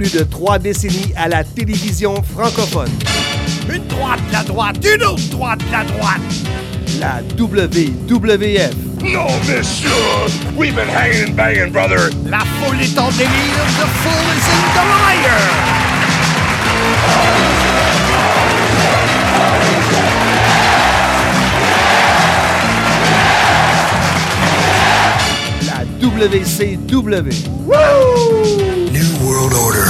plus de trois décennies à la télévision francophone. Une droite, la droite, une autre droite, la droite. La WWF. No, monsieur! We've been hanging and banging, brother! La foule est en délire, the fool is in the liar! La WCW. New World Order.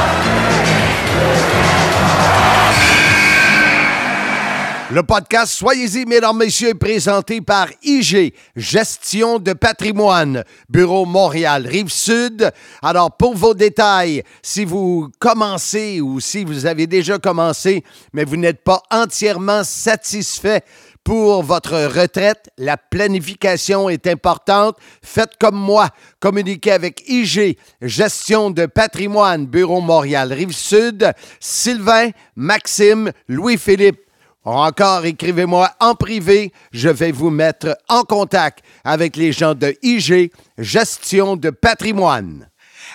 Le podcast Soyez-y, mesdames, messieurs, est présenté par IG, Gestion de patrimoine, Bureau Montréal, Rive-Sud. Alors, pour vos détails, si vous commencez ou si vous avez déjà commencé, mais vous n'êtes pas entièrement satisfait pour votre retraite, la planification est importante. Faites comme moi. Communiquez avec IG, Gestion de patrimoine, Bureau Montréal, Rive-Sud, Sylvain, Maxime, Louis-Philippe. Encore, écrivez-moi en privé. Je vais vous mettre en contact avec les gens de IG, Gestion de patrimoine.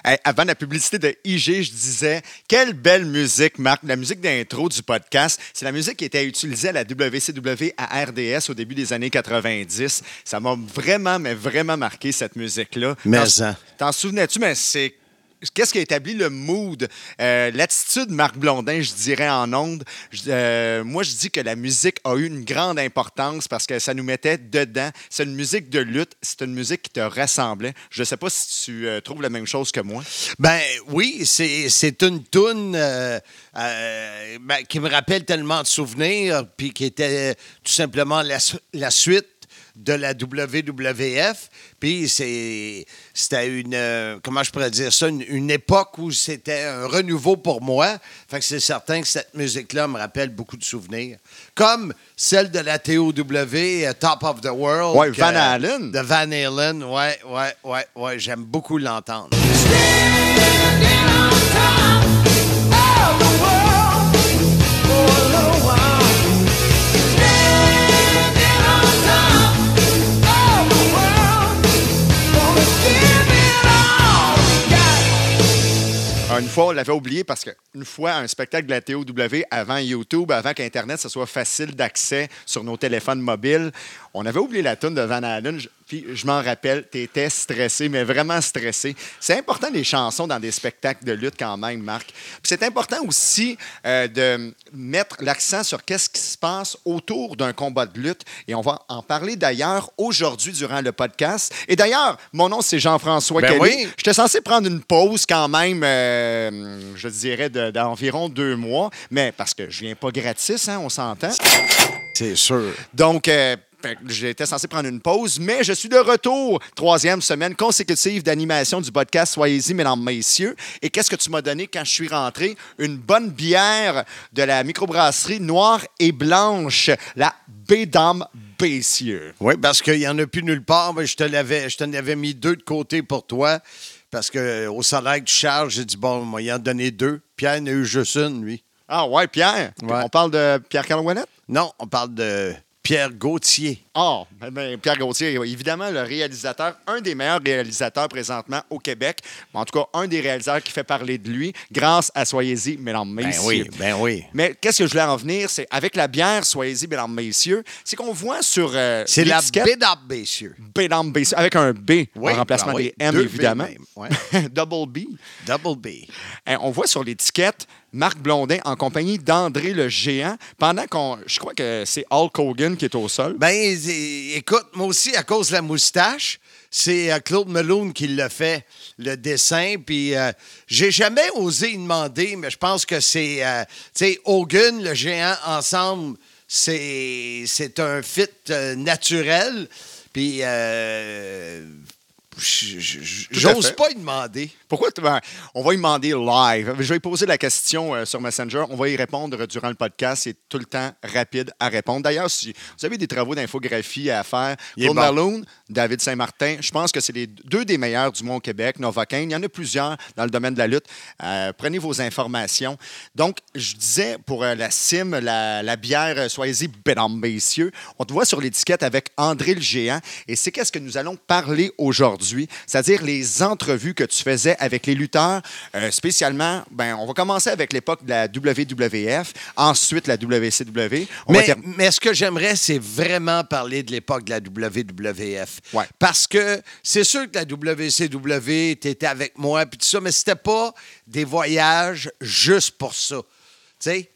Hey, avant la publicité de IG, je disais quelle belle musique, Marc. La musique d'intro du podcast, c'est la musique qui était utilisée à la WCW à RDS au début des années 90. Ça m'a vraiment, mais vraiment marqué cette musique-là. Mais T'en- ça. T'en souvenais-tu? Mais c'est. Qu'est-ce qui a établi le mood? Euh, L'attitude de Marc Blondin, je dirais en ondes. Euh, moi, je dis que la musique a eu une grande importance parce que ça nous mettait dedans. C'est une musique de lutte, c'est une musique qui te rassemblait. Je ne sais pas si tu euh, trouves la même chose que moi. Ben oui, c'est une toune ben, qui me rappelle tellement de souvenirs, puis qui était tout simplement la suite de la WWF. Puis c'est- c'était une, euh, comment je pourrais dire ça, une, une époque où c'était un renouveau pour moi. Fait que c'est certain que cette musique-là me rappelle beaucoup de souvenirs. Comme celle de la TOW, euh, Top of the World. Ouais, que- Van Halen. De Van Halen, ouais, ouais, ouais, ouais. J'aime beaucoup l'entendre. Une fois, on l'avait oublié parce qu'une fois, un spectacle de la TOW avant YouTube, avant qu'Internet ce soit facile d'accès sur nos téléphones mobiles, on avait oublié la tune de Van Halen. Puis je m'en rappelle, tu étais stressé, mais vraiment stressé. C'est important les chansons dans des spectacles de lutte quand même, Marc. Puis c'est important aussi euh, de mettre l'accent sur qu'est-ce qui se passe autour d'un combat de lutte. Et on va en parler d'ailleurs aujourd'hui durant le podcast. Et d'ailleurs, mon nom c'est Jean-François Ben Kelly. oui. J'étais censé prendre une pause quand même, euh, je dirais, de- d'environ deux mois, mais parce que je viens pas gratis, hein, on s'entend. C'est sûr. Donc, euh, j'étais censé prendre une pause, mais je suis de retour. Troisième semaine consécutive d'animation du podcast Soyez-y, mesdames, messieurs. Et qu'est-ce que tu m'as donné quand je suis rentré? Une bonne bière de la microbrasserie Noire et Blanche, la Bédame Bessieux. Oui, parce qu'il n'y en a plus nulle part. mais je te l'avais, je t'en avais mis deux de côté pour toi. Parce que au salaire que tu charges, j'ai dit, bon, moi, il en donné deux. Pierre en a eu juste une, lui. Ah ouais, Pierre? Ouais. On parle de Pierre Calouanette? Non, on parle de Pierre Gauthier. Ah, ben, ben, Pierre Gauthier, évidemment, le réalisateur, un des meilleurs réalisateurs présentement au Québec. En tout cas, un des réalisateurs qui fait parler de lui grâce à Soyez-y, mesdames, Ben messieurs. oui, ben oui. Mais qu'est-ce que je voulais en venir? C'est avec la bière, soyez-y, mesdames, messieurs, c'est qu'on voit sur. euh, C'est la messieurs. Mesdames, messieurs, avec un B Oui, en remplacement ben oui, des M, B évidemment. ouais. Double B. Double B. Hein, on voit sur l'étiquette Marc Blondin en compagnie d'André le Géant, pendant qu'on. Je crois que c'est Hulk Hogan qui est au sol. Ben, écoute, moi aussi, à cause de la moustache, c'est euh, Claude Meloun qui l'a fait, le dessin. Puis, euh, j'ai jamais osé y demander, mais je pense que c'est, euh, tu sais, Hogan, le géant, ensemble, c'est, c'est un fit naturel. Puis, j'ose pas y demander. Pourquoi tu- ben, on va lui demander live. Je vais poser la question euh, sur Messenger. On va y répondre durant le podcast. C'est tout le temps rapide à répondre. D'ailleurs, si vous avez des travaux d'infographie à faire, Claude bon. Malone, David Saint-Martin, je pense que c'est les deux des meilleurs du monde au Québec, Novocaine. Il y en a plusieurs dans le domaine de la lutte. Euh, prenez vos informations. Donc, je disais pour euh, la CIM, la, la bière, soyez-y, mesdames, messieurs, on te voit sur l'étiquette avec André le Géant. Et c'est qu'est-ce que nous allons parler aujourd'hui, c'est-à-dire les entrevues que tu faisais avec les lutteurs, euh, spécialement, ben, on va commencer avec l'époque de la WWF, ensuite la WCW. On Mais, ce que j'aimerais, c'est vraiment parler de l'époque de la WWF. Ouais. Parce que c'est sûr que la WCW, tu étais avec moi, puis tout ça, mais c'était pas des voyages juste pour ça.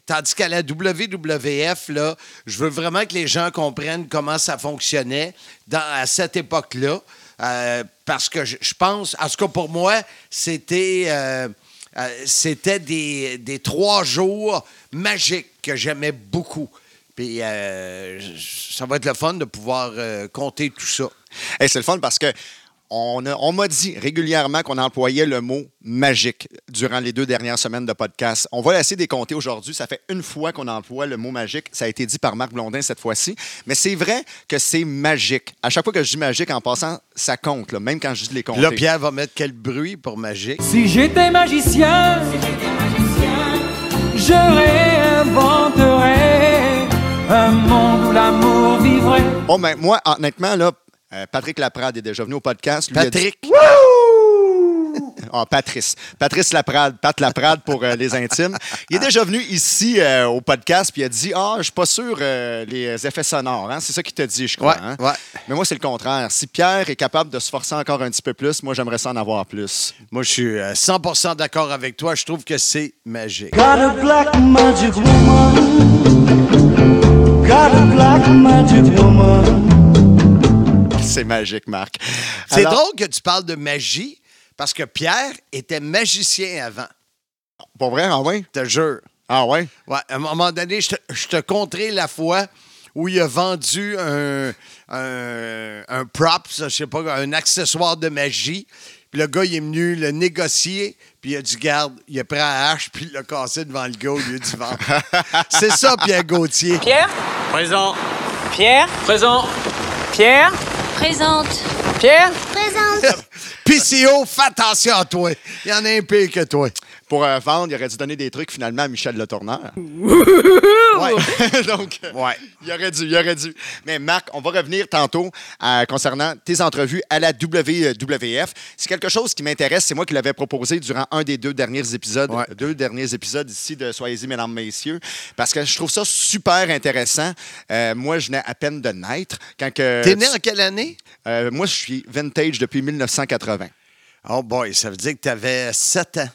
Tandis qu'à la WWF, là, je veux vraiment que les gens comprennent comment ça fonctionnait dans, à cette époque-là. Euh, parce que je, pense, en tout cas pour moi, c'était euh, euh, c'était des, des trois jours magiques que j'aimais beaucoup. Puis ça va être le fun de pouvoir compter tout ça. Hey, c'est le fun parce que on, a- on m'a dit régulièrement qu'on employait le mot magique durant les deux dernières semaines de podcast. On va essayer de compter aujourd'hui. Ça fait une fois qu'on emploie le mot magique. Ça a été dit par Marc Blondin cette fois-ci. Mais c'est vrai que c'est magique. À chaque fois que je dis magique, en passant, ça compte, là, même quand je dis les compter. Là, Pierre va mettre quel bruit pour magique? Si j'étais magicien, je réinventerais un monde où l'amour vivrait. Oh, ben, moi, honnêtement, là, euh, Patrick Laprade est déjà venu au podcast. Lui, a dit- Patrick? Ah, Patrice. Patrice Laprade, Pat Laprade pour euh, les intimes. Il est déjà venu ici euh, au podcast puis il a dit Ah, je suis pas sûr euh, les effets sonores. Hein? C'est ça qu'il t'a dit, je crois. Ouais, hein? ouais. Mais moi, c'est le contraire. Si Pierre est capable de se forcer encore un petit peu plus, moi, j'aimerais ça en avoir plus. Moi, je suis euh, 100% d'accord avec toi. Je trouve que c'est magique. Got a black magic woman. Got a black magic woman. C'est magique, Marc. C'est Alors- drôle que tu parles de magie parce que Pierre était magicien avant. Pour vrai, ah ouais? Je te jure. Ah ouais? Ouais, à un moment donné, je te, je te conterai la fois où il a vendu un, un, un prop, ça, je sais pas, un accessoire de magie. Puis le gars, il est venu le négocier, puis il a dit Garde, il a pris la hache, puis il l'a cassé devant le gars au lieu du vendre. C'est ça, Pierre Gauthier. Pierre? Présent. Pierre? Présent. Pierre? Présente. Pierre Présente. PCO, fais attention à toi. Il y en a un pire que toi. Pour euh, vendre, il aurait dû donner des trucs finalement à Michel Le Tourneur. ouais. Donc, euh, Ouais. il aurait dû, il aurait dû. Mais Marc, on va revenir tantôt euh, concernant tes entrevues à la WWF. C'est quelque chose qui m'intéresse. C'est moi qui l'avais proposé durant un des deux derniers épisodes, Ouais. deux derniers épisodes ici de Soyez-y, mesdames, messieurs, parce que je trouve ça super intéressant. Euh, moi, je venais à peine de naître. Quand que, T'es né en quelle année? Euh, moi, je suis vintage depuis 1980. Oh boy, ça veut dire que tu avais 7 ans.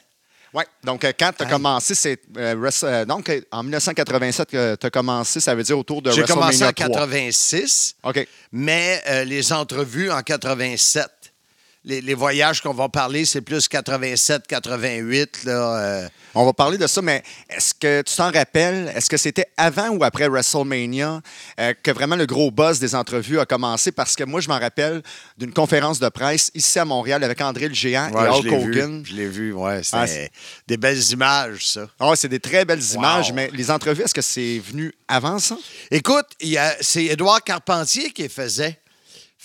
Oui, donc euh, quand tu as commencé, c'est. euh, euh, donc euh, en 1987 que tu as commencé, ça veut dire autour de J'ai commencé en WrestleMania 3. 86. OK. mais euh, les entrevues en 87. Les, les voyages qu'on va parler, c'est plus 87, 88. Là, euh. On va parler de ça, mais est-ce que tu t'en rappelles? Est-ce que c'était avant ou après WrestleMania euh, que vraiment le gros buzz des entrevues a commencé? Parce que moi, je m'en rappelle d'une conférence de presse ici à Montréal avec André le Géant Ouais, et Hulk l'ai vu. Hogan. Je l'ai vu, ouais. Ah, c'est- des belles images, ça. Ah, c'est des très belles images, mais les entrevues, est-ce que c'est venu avant ça? Écoute, c'est Édouard Carpentier qui les faisait.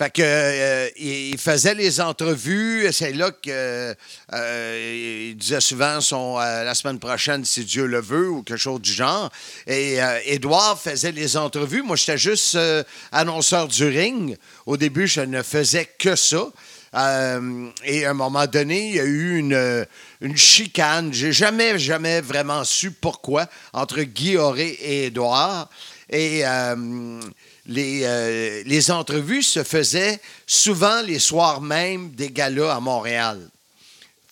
Fait que euh, il faisait les entrevues. C'est là que euh, il disait souvent son, euh, la semaine prochaine, si Dieu le veut, ou quelque chose du genre. Et euh, Édouard faisait les entrevues. Moi, j'étais juste euh, annonceur du ring. Au début, je ne faisais que ça. Euh, et à un moment donné, il y a eu une, une chicane. J'ai jamais, jamais vraiment su pourquoi entre Guy Auré et Édouard. Et euh, les, euh, les entrevues se faisaient souvent les soirs même des galas à Montréal.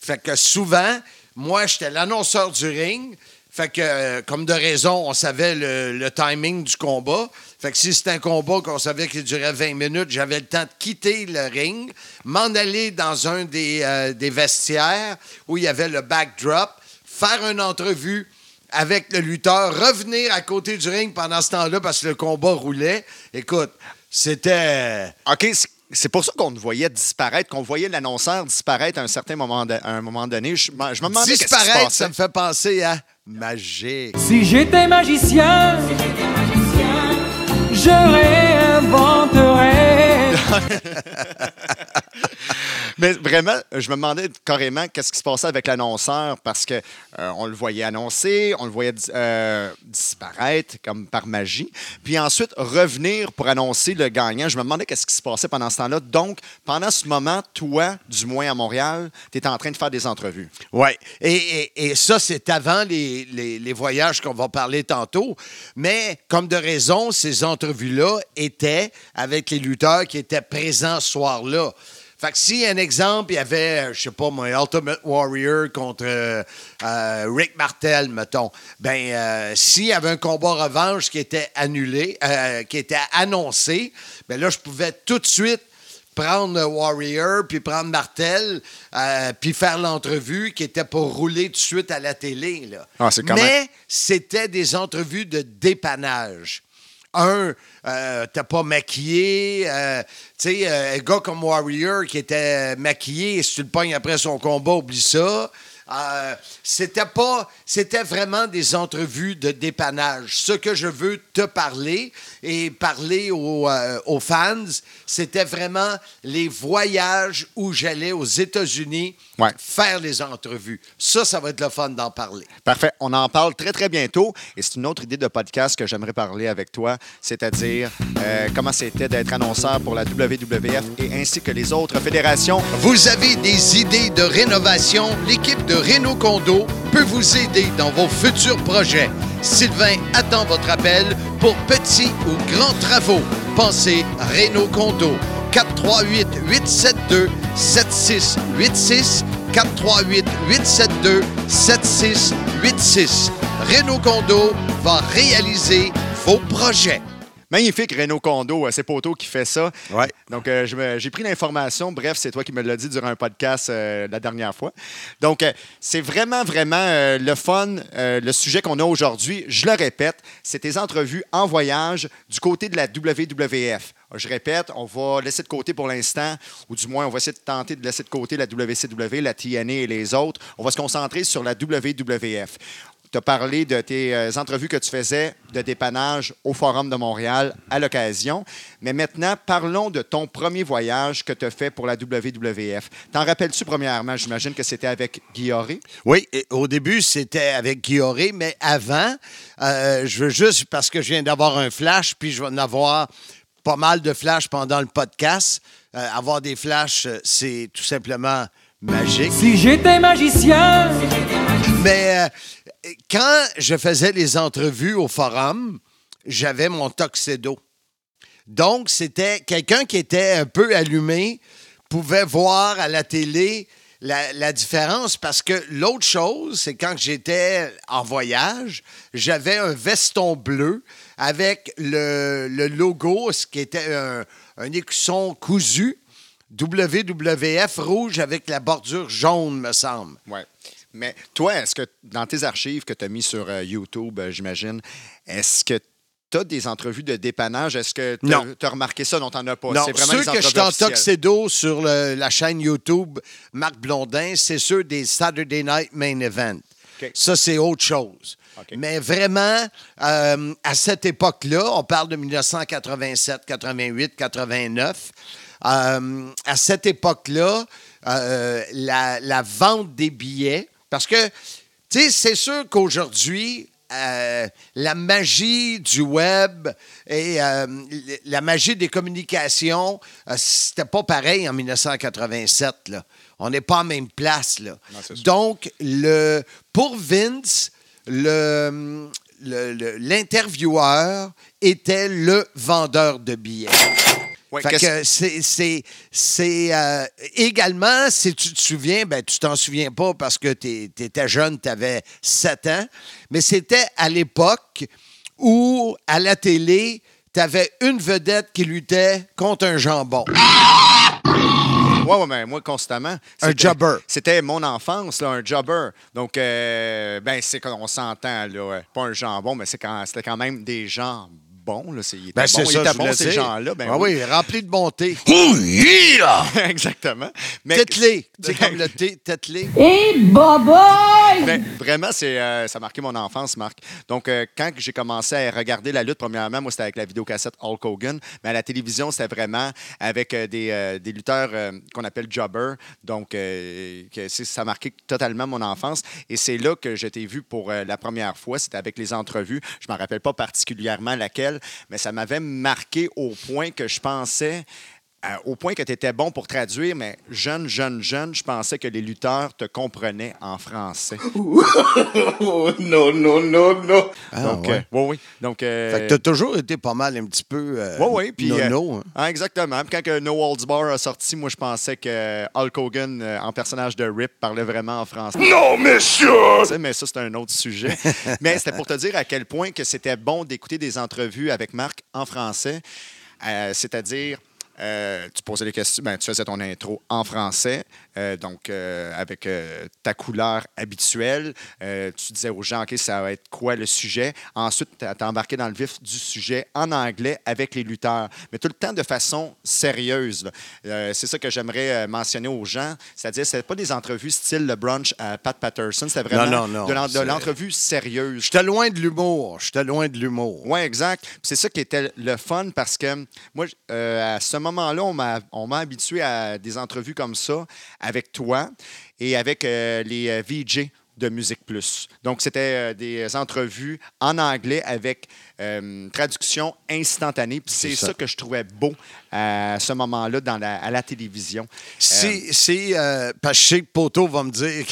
Fait que souvent, moi, j'étais l'annonceur du ring. Fait que, euh, comme de raison, on savait le, le timing du combat. Fait que si c'était un combat qu'on savait qu'il durait 20 minutes, j'avais le temps de quitter le ring, m'en aller dans un des, euh, des vestiaires où il y avait le backdrop, faire une entrevue avec le lutteur, revenir à côté du ring pendant ce temps-là parce que le combat roulait. Écoute, c'était... OK, c'est pour ça qu'on voyait disparaître, qu'on voyait l'annonceur disparaître à un certain moment, de- à un moment donné. Je, me- je me demandais Disparaître, ça me fait penser à magique. Si j'étais magicien, je réinventerais. Mais vraiment, je me demandais carrément qu'est-ce qui se passait avec l'annonceur parce que euh, on le voyait annoncer, on le voyait euh, disparaître comme par magie, puis ensuite revenir pour annoncer le gagnant. Je me demandais qu'est-ce qui se passait pendant ce temps-là. Donc, pendant ce moment, toi, du moins à Montréal, tu étais en train de faire des entrevues. Oui. Et ça, c'est avant les, les- les voyages qu'on va parler tantôt. Mais comme de raison, ces entrevues-là étaient avec les lutteurs qui étaient présents ce soir-là. Fait que si, un exemple, il y avait, euh, je sais pas moi, Ultimate Warrior contre euh, euh, Rick Martel, mettons, ben, euh, s'il y avait un combat revanche qui était annulé, euh, qui était annoncé, ben là, je pouvais tout de suite prendre Warrior, puis prendre Martel, euh, puis faire l'entrevue qui était pour rouler tout de suite à la télé. Là. Ah, c'est quand Mais même- c'était des entrevues de dépannage. Un, euh, t'as pas maquillé. euh, tu sais, euh, un gars comme Warrior qui était maquillé, si tu le pognes après son combat, oublie ça. Euh, c'était pas, c'était vraiment des entrevues de dépannage. Ce que je veux te parler et parler aux, euh, aux fans, c'était vraiment les voyages où j'allais aux États-Unis Ouais. faire les entrevues. Ça, ça va être le fun d'en parler. Parfait. On en parle très, très bientôt. Et c'est une autre idée de podcast que j'aimerais parler avec toi, c'est-à-dire euh, comment c'était d'être annonceur pour la WWF et ainsi que les autres fédérations. Vous avez des idées de rénovation? L'équipe de Renault Condo peut vous aider dans vos futurs projets. Sylvain attend votre appel pour petits ou grands travaux. Pensez Renault Condo. 438 872 7686 438 872 7686 Renault Condo va réaliser vos projets. Magnifique, Renault Condo, euh, c'est Poto qui fait ça. Ouais. Donc, euh, j'ai pris l'information. Bref, c'est toi qui me l'as dit durant un podcast euh, la dernière fois. Donc, euh, c'est vraiment, vraiment le fun, le sujet qu'on a aujourd'hui. Je le répète, c'est tes entrevues en voyage du côté de la WWF. Je répète, on va laisser de côté pour l'instant, ou du moins, on va essayer de tenter de laisser de côté la WCW, la TNA et les autres. On va se concentrer sur la WWF. Tu as parlé de tes euh, entrevues que tu faisais de dépannage au Forum de Montréal à l'occasion. Mais maintenant, parlons de ton premier voyage que tu as fait pour la WWF. T'en rappelles-tu premièrement? J'imagine que c'était avec Guilloré. Oui, et au début, c'était avec Guilloré, mais avant, euh, je veux juste, parce que je viens d'avoir un flash, puis je vais en avoir pas mal de flashs pendant le podcast. Euh, avoir des flashs, c'est tout simplement magique. Si j'étais magicien, Mais euh, quand je faisais les entrevues au forum, j'avais mon tuxedo. Donc, c'était quelqu'un qui était un peu allumé, pouvait voir à la télé la, différence parce que l'autre chose, c'est quand j'étais en voyage, j'avais un veston bleu avec le, le logo, ce qui était un, un écusson cousu, WWF rouge avec la bordure jaune, me semble. Ouais. Mais toi, est-ce que dans tes archives que tu as mis sur euh, YouTube, euh, j'imagine, est-ce que tu as des entrevues de dépannage? Est-ce que tu as remarqué ça? Non, tu n'en as pas. Non, C'est vraiment ceux que je suis en tuxedo sur le- la chaîne YouTube Marc Blondin, c'est ceux des Saturday Night Main Event. Ça, c'est autre chose. Mais vraiment, euh, à cette époque-là, on parle de 1987, 88, 89. euh, à cette époque-là, euh, la, la vente des billets, parce que, tu sais, c'est sûr qu'aujourd'hui, euh, la magie du web et euh, la magie des communications, euh, c'était pas pareil en 1987. Là. On n'est pas en même place. Là. Non. Donc, le, pour Vince, le- le- le- l'intervieweur était le vendeur de billets. Ouais, Fait que c'est, euh, également, si tu te souviens, ben, tu t'en souviens pas parce que tu étais jeune, tu avais 7 ans, mais c'était à l'époque où, à la télé, tu avais une vedette qui luttait contre un jambon. Oui, ouais, mais moi, constamment. Un c'était- jobber. C'était mon enfance, là, un jobber. Donc, euh, ben, c'est qu'on s'entend, là. Pas un jambon, mais c'est quand, c'était quand même des jambons. Bons. Là. C'est- Ils étaient Ben, bons, c'est ils ça, voulais ces gens-là. Ben ah oui. oui, rempli de bonté. Oh! Exactement. Mais, Tête-les. Sais, comme le thé, tête-les. Et boboy! mais vraiment, c'est, euh, ça a marqué mon enfance, Marc. Donc, euh, quand j'ai commencé à regarder la lutte, premièrement, moi, c'était avec la vidéocassette Hulk Hogan. Mais à la télévision, c'était vraiment avec euh, des, euh, des lutteurs euh, qu'on appelle jobber. Donc, euh, que c'est- ça a marqué totalement mon enfance. Et c'est là que je t'ai vu pour euh, la première fois. C'était avec les entrevues. Je ne me rappelle pas particulièrement laquelle, mais ça m'avait marqué au point que je pensais. Euh, au point que tu étais bon pour traduire, mais jeune, jeune, jeune, je pensais que les lutteurs te comprenaient en français. Oh, no, no, no, no. Ah, Donc, ouais. euh, oui, oui. Donc, euh, Fait que t'as toujours été pas mal un petit peu euh, oui, oui. Puis, euh, nono. hein. ah, exactement. Puis quand que No Holds Bar a sorti, moi, je pensais que Hulk Hogan, euh, en personnage de Rip, parlait vraiment en français. Non, monsieur! Tu sais, Mais ça, c'est un autre sujet. Mais c'était pour te dire à quel point que c'était bon d'écouter des entrevues avec Marc en français. Euh, C'est-à-dire, euh, tu posais des questions, ben, tu faisais ton intro en français, euh, donc euh, avec ta couleur habituelle. Tu disais aux gens, OK, ça va être quoi le sujet? Ensuite, tu as embarqué dans le vif du sujet en anglais avec les lutteurs, mais tout le temps de façon sérieuse. c'est ça que j'aimerais mentionner aux gens. C'est-à-dire, ce pas des entrevues style le brunch à Pat Patterson, c'était vraiment Non, non, non, de l'entrevue sérieuse. J'étais loin de l'humour. J'étais loin de l'humour. Oui, exact. C'est ça qui était le fun parce que moi, à ce moment-là, on m'a habitué à des entrevues comme ça avec toi et avec euh, les euh, VJ de Musique Plus. Donc, c'était euh, des entrevues en anglais avec euh, traduction instantanée. Puis c'est C'est ça. ça. que je trouvais beau à ce moment-là dans la, à la télévision. Si, si euh, parce que je sais que Poto va me dire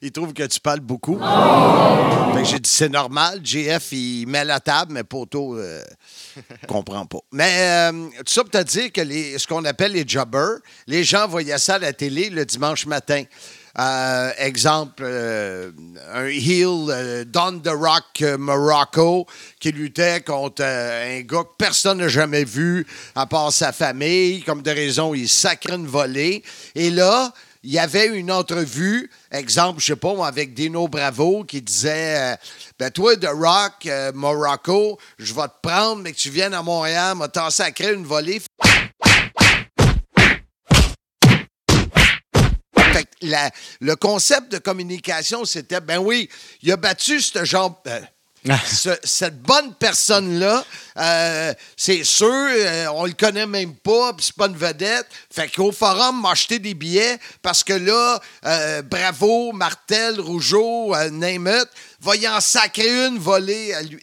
qu'il trouve que tu parles beaucoup. Fait que j'ai dit, c'est normal. JF, il met la table, mais Poto euh, comprend pas. Mais euh, tout ça pour te dire que les, ce qu'on appelle les jobbers, les gens voyaient ça à la télé le dimanche matin. Euh, exemple, euh, un heel, euh, Don the Rock Morocco, qui luttait contre un gars que personne n'a jamais vu, à part sa famille. Comme de raison, il sacrait une volée. Et là, il y avait une entrevue, exemple, je sais pas, avec Dino Bravo, qui disait Ben, toi, The Rock, Morocco, je vais te prendre, mais que tu viennes à Montréal, m'a t'en sacré une volée. Fait que la- le concept de communication, c'était, ben oui, il a battu ce genre... euh, ce- cette bonne personne-là, euh, c'est sûr, euh, on le connaît même pas, puis c'est pas une vedette. Fait qu'au forum, m'a acheté des billets parce que là, euh, Bravo, Martel, Rougeau, it, va y en sacrer une volée à lui.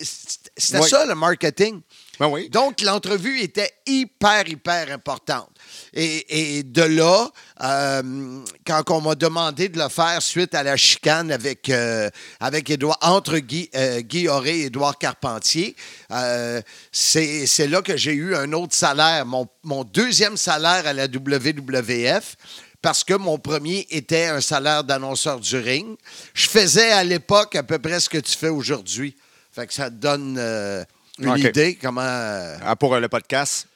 C'était Oui. ça, le marketing. Ben oui. Donc, l'entrevue était hyper, hyper importante. Et, et de là, euh, quand on m'a demandé de le faire suite à la chicane avec, euh, avec Édouard, entre Guy, euh, Guy Auré et Édouard Carpentier, c'est là que j'ai eu un autre salaire, mon, mon deuxième salaire à la WWF parce que mon premier était un salaire d'annonceur du ring. Je faisais à l'époque à peu près ce que tu fais aujourd'hui. Fait que ça te donne euh, une idée comment... euh, Ah, pour euh, le podcast?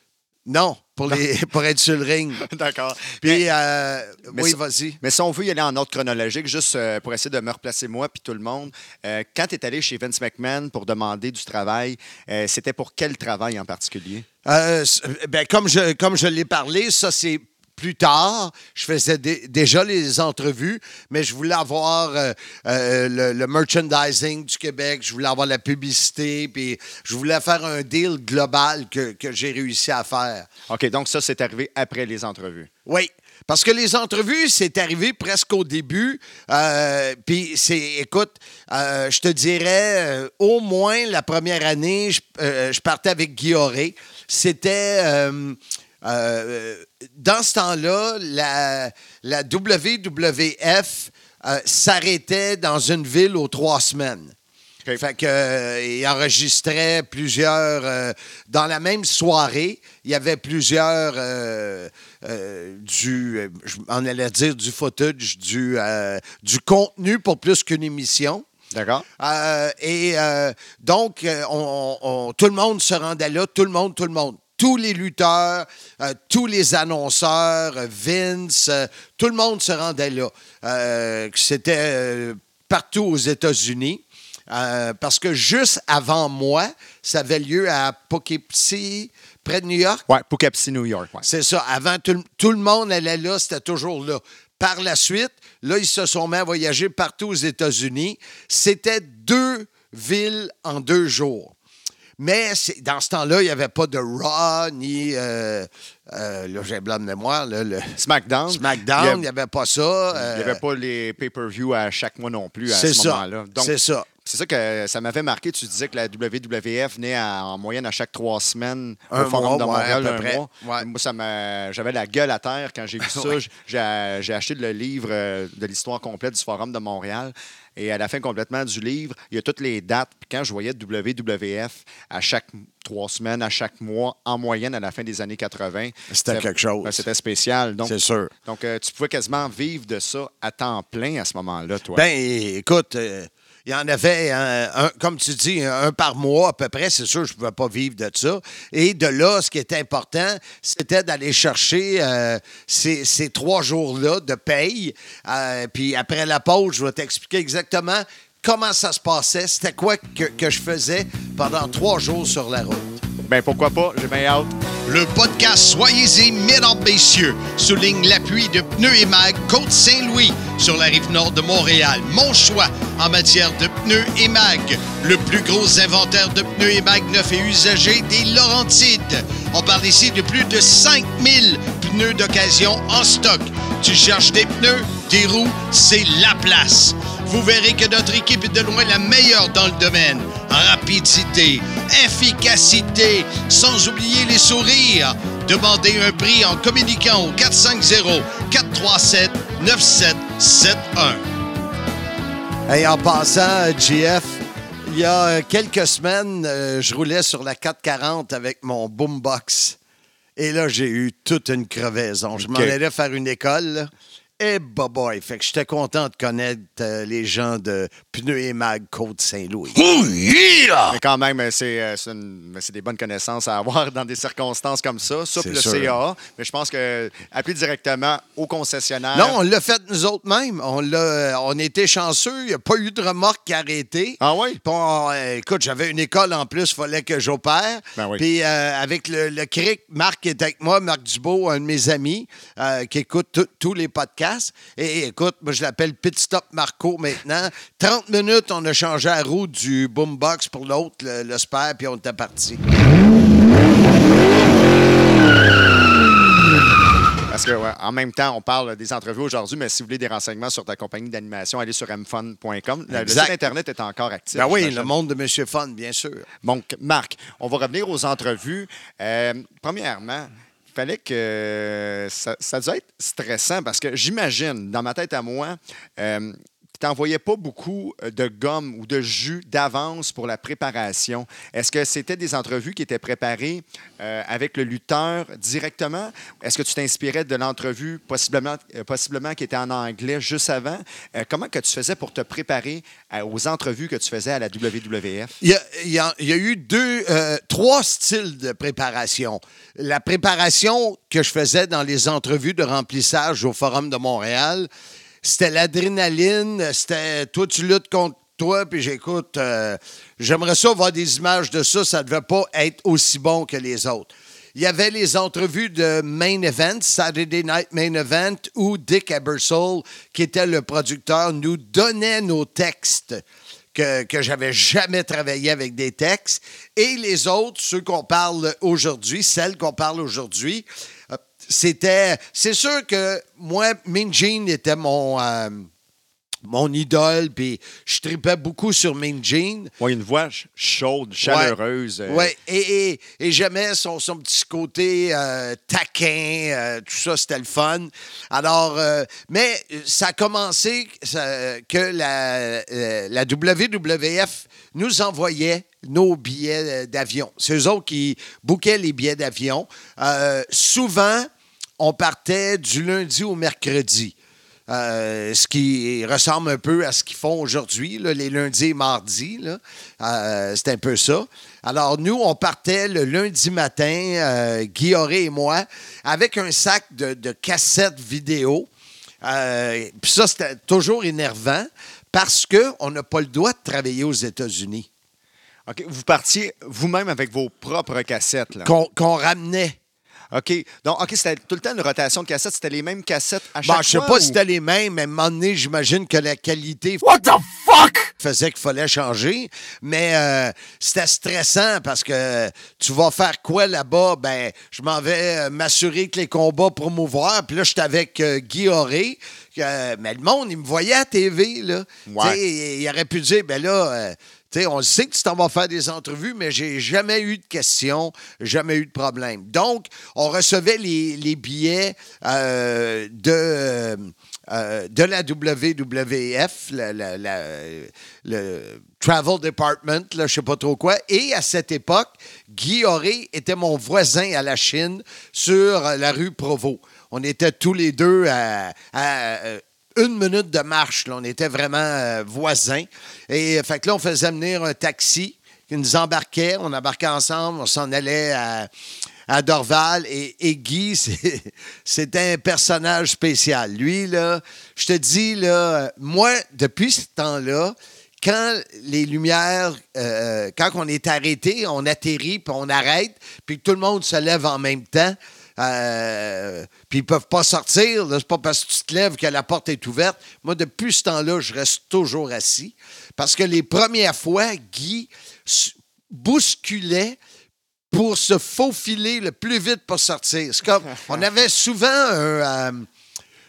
Non, pour, les, pour être sur le ring. D'accord. Puis, euh, mais oui, vas-y. Mais si on veut y aller en ordre chronologique, juste euh, pour essayer de me replacer moi puis tout le monde, euh, quand tu es allé chez Vince McMahon pour demander du travail, c'était pour quel travail en particulier? Ben, comme je, comme je l'ai parlé, ça, c'est plus tard. Je faisais dé- déjà les entrevues, mais je voulais avoir euh, euh, le, le merchandising du Québec, je voulais avoir la publicité, puis je voulais faire un deal global que, que j'ai réussi à faire. OK, donc ça, c'est arrivé après les entrevues. Oui. Parce que les entrevues, c'est arrivé presque au début. Euh, Puis, c'est, écoute, euh, je te dirais, euh, au moins la première année, je, je partais avec Guy Auré. C'était. Euh, dans ce temps-là, la, la WWF euh, s'arrêtait dans une ville aux trois semaines. OK. Fait que, euh, il enregistrait plusieurs. euh, dans la même soirée, il y avait plusieurs. euh, du. je m'en allais dire du footage, du, du contenu pour plus qu'une émission. D'accord? Et donc, on- on- tout le monde se rendait là, tout le monde, tout le monde. Tous les lutteurs, euh, tous les annonceurs, Vince, euh, tout le monde se rendait là. Euh, C'était partout aux États-Unis. Parce que juste avant moi, ça avait lieu à Poughkeepsie, près de New York. Ouais, Poughkeepsie, New York. ouais. C'est ça. Avant, tout, tout le monde allait là, c'était toujours là. Par la suite, là, ils se sont mis à voyager partout aux États-Unis. C'était deux villes en deux jours. Mais dans ce temps-là, il n'y avait pas de Raw, ni. euh, euh, là, j'ai blanc de mémoire. là, le SmackDown. SmackDown, il n'y avait pas ça. Il euh, n'y avait pas les pay-per-view à chaque mois non plus à C'est ce ça. moment-là. C'est ça. C'est ça que ça m'avait marqué. Tu disais que la WWF venait à- en moyenne à chaque trois semaines Un au Forum mois, de ouais, Montréal, à peu près. mois. Ouais. Moi, ça m'a- j'avais la gueule à terre quand j'ai vu ça. J'ai acheté le livre euh, de l'histoire complète du Forum de Montréal. Et à la fin complètement du livre, il y a toutes les dates. Puis quand je voyais WWF à chaque trois semaines, à chaque mois, en moyenne à la fin des années 80. C'était quelque chose. ben, C'était spécial. C'est sûr. donc, euh, tu pouvais quasiment vivre de ça à temps plein à ce moment-là, toi. Ben, écoute, euh, il y en avait, un, un- comme tu dis, un par mois à peu près. C'est sûr, je ne pouvais pas vivre de ça. Et de là, ce qui était important, c'était d'aller chercher euh, ces, ces trois jours-là de paye. Euh, puis après la pause, je vais t'expliquer exactement comment ça se passait, c'était quoi que, que je faisais pendant trois jours sur la route. Ben, pourquoi pas? J'ai bien hâte. Le podcast Soyez-y, mesdames, souligne l'appui de Pneus et Mag Côte-Saint-Louis sur la rive nord de Montréal. Mon choix en matière de pneus et mag. Le plus gros inventaire de pneus et mag neufs et usagés des Laurentides. On parle ici de plus de 5000 pneus d'occasion en stock. Tu cherches des pneus, des roues, c'est la place. Vous verrez que notre équipe est de loin la meilleure dans le domaine. Rapidité, efficacité, sans oublier les sourires. Demandez un prix en communiquant au 450-437-9771. Hey, en passant, GF, il y a euh, quelques semaines, euh, je roulais sur la 440 avec mon boombox. Et là, j'ai eu toute une crevaison. Je m'en allais faire une école. là. Et boy, fait que j'étais content de connaître euh, les gens de Pneus et Mag Côte-Saint-Louis. Mais quand même, euh, c'est euh, c'est des bonnes connaissances à avoir dans des circonstances comme ça. Ça, le sûr. CA. Mais je pense que appeler directement au concessionnaire. Non, on l'a fait nous autres mêmes. On, l'a, on était chanceux. Il n'y a pas eu de remorque arrêtée. Ah oui? On- euh, écoute, j'avais une école en plus, il fallait que j'opère. Ben oui. Puis avec le, le CRIC, Marc est avec moi, Marc Dubo, un de mes amis, qui écoute tous les podcasts. Et écoute, moi je l'appelle Pit Stop Marco maintenant. 30 minutes, on a changé la roue du boombox pour l'autre, le, le spare, puis on était parti. Parce que, ouais, en même temps, on parle des entrevues aujourd'hui, mais si vous voulez des renseignements sur ta compagnie d'animation, allez sur mfun.com. Le site Internet est encore actif. Ben oui, le monde de Monsieur Fun, bien sûr. Donc, Marc, on va revenir aux entrevues. Euh, premièrement, fallait que ça, ça devait être stressant parce que j'imagine, dans ma tête à moi, euh, tu n'envoyais pas beaucoup de gomme ou de jus d'avance pour la préparation. Est-ce que c'était des entrevues qui étaient préparées euh, avec le lutteur directement? Est-ce que tu t'inspirais de l'entrevue possiblement, euh, possiblement qui était en anglais juste avant? Euh, comment que tu faisais pour te préparer aux entrevues que tu faisais à la WWF? Il y a, il y a- eu deux, euh, trois styles de préparation. La préparation que je faisais dans les entrevues de remplissage au Forum de Montréal, c'était l'adrénaline, c'était toi, tu luttes contre toi, puis j'écoute, euh, j'aimerais ça voir des images de ça, ça ne devait pas être aussi bon que les autres. Il y avait les entrevues de Main Event, Saturday Night Main Event, où Dick Ebersole, qui était le producteur, nous donnait nos textes que, que j'avais jamais travaillé avec des textes. Et les autres, ceux qu'on parle aujourd'hui, celles qu'on parle aujourd'hui, euh, c'était. C'est sûr que moi, Gene était mon. euh, mon idole, puis je tripais beaucoup sur Mean Gene. Oui, une voix ch- chaude, chaleureuse. euh, Oui, et, et, et j'aimais son, son petit côté euh, taquin, euh, tout ça, c'était le fun. Alors, euh, mais ça a commencé ça, que la, euh, la WWF nous envoyait nos billets euh, d'avion. C'est eux autres qui bouquaient les billets d'avion. Euh, souvent, on partait du lundi au mercredi. Euh, ce qui ressemble un peu à ce qu'ils font aujourd'hui, les lundis et mardis. Euh, c'est un peu ça. Alors, nous, on partait le lundi matin, euh, Guy Auré et moi, avec un sac de, de cassettes vidéo. Euh, Puis ça, c'était toujours énervant parce qu'on n'a pas le droit de travailler aux États-Unis. OK, vous partiez vous-même avec vos propres cassettes. Qu'on ramenait. OK. Donc, OK, c'était tout le temps une rotation de cassettes. C'était les mêmes cassettes à chaque Bon, fois. je sais pas ou- si c'était les mêmes, mais à un moment donné, j'imagine que la qualité. What the fuck? faisait qu'il fallait changer. Mais euh, c'était stressant parce que tu vas faire quoi là-bas? Ben, je m'en vais euh, m'assurer que les combats promouvoir. Puis là, j'étais avec euh, Guy Auré. Euh, mais le monde, il me voyait à TV, là. Ouais. Sais, il aurait pu dire, ben là, euh, tu sais, on sait que tu t'en vas faire des entrevues, mais j'ai jamais eu de questions, jamais eu de problème. Donc, on recevait les, billets euh, de, euh, de la WWF, le Travel Department, je sais pas trop quoi. Et à cette époque, Guy Auré était mon voisin à la Chine sur la rue Provo. On était tous les deux à- à euh, une minute de marche. là. On était vraiment euh, voisins. Et euh, fait que là, on faisait venir un taxi qui nous embarquait. On embarquait ensemble. On s'en allait à, Dorval. Et, Guy, c'était un personnage spécial. Lui, là, je te dis, là, moi, depuis ce temps-là, quand les lumières, euh, quand on est arrêté, on atterrit, puis on arrête, puis tout le monde se lève en même temps, euh, puis ils peuvent pas sortir. C'est pas parce que tu te lèves que la porte est ouverte. Moi, depuis ce temps-là, je reste toujours assis. Parce que les premières fois, Guy bousculait pour se faufiler le plus vite pour sortir. C'est comme, on avait souvent un, euh,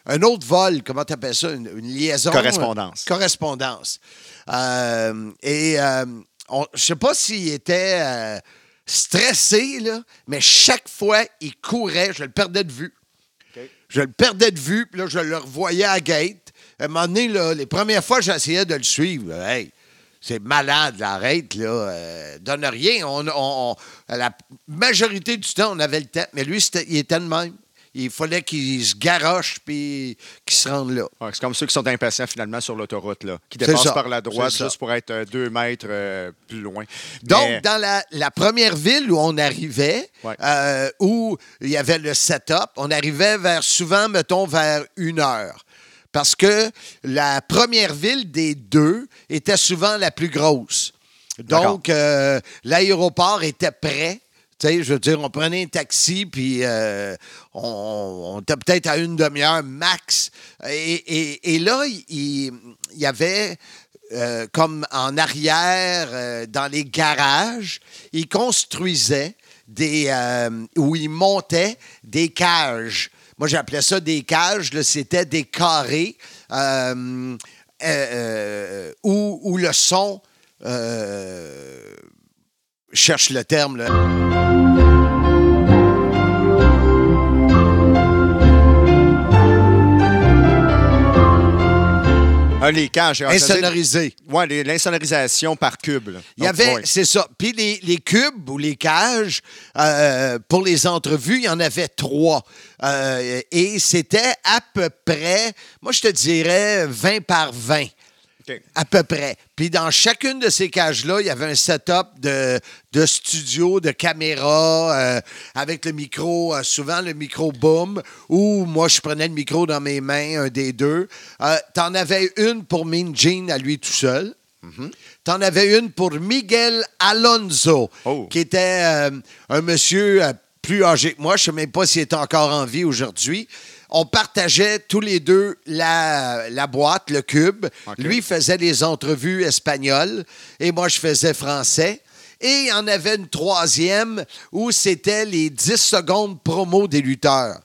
un autre vol, comment tu appelles ça, une, une liaison? Correspondance. Correspondance. Euh, et euh, je sais pas s'il était euh, stressé, là, mais chaque fois, il courait, je le perdais de vue. Je le perdais de vue, puis là, je le revoyais à gate. À un moment donné, là, les premières fois, j'essayais de le suivre. Hey, c'est malade, là, arrête, là. euh, donne rien. On, on- la majorité du temps, on avait le temps. Mais lui, il était de même. Il fallait qu'il se garoche puis qu'il se rende là. Ouais, c'est comme ceux qui sont impatients finalement sur l'autoroute, là, qui dépassent par la droite juste pour être euh, deux mètres euh, plus loin. Donc, Mais- dans la, la première ville où on arrivait, Ouais. euh, où il y avait le setup, on arrivait vers souvent, mettons, vers une heure. Parce que la première ville des deux était souvent la plus grosse. Donc, euh, l'aéroport était prêt. Tu sais, je veux dire, on prenait un taxi, puis euh, on, était peut-être à une demi-heure max. Et, et- là, il, y avait, euh, comme en arrière, euh, dans les garages, ils construisaient des. euh, où ils montaient des cages. Moi, j'appelais ça des cages. C'était des carrés où, où le son. Je cherche le terme. Là. Ah, les cages. ah, ça veut dire- Insonorisé. Ouais, les- l'insonorisation par cube. là. Il y Donc, avait, ouais. c'est ça. Puis les, les cubes ou les cages, euh, pour les entrevues, il y en avait trois. Euh, et c'était à peu près, moi je te dirais 20 par 20. À peu près. Puis dans chacune de ces cages-là, il y avait un setup de, de studio, de caméra, euh, avec le micro, euh, souvent le micro boom, ou moi, je prenais le micro dans mes mains, un des deux. Euh, T'en avais une pour Mean Gene à lui tout seul. T'en avais une pour Miguel Alonso, Oh. qui était un monsieur plus âgé que moi. Je ne sais même pas s'il est encore en vie aujourd'hui. On partageait tous les deux la, la boîte, le cube. Lui faisait les entrevues espagnoles et moi, je faisais français. Et il y en avait une troisième où c'était les 10 secondes promo des lutteurs.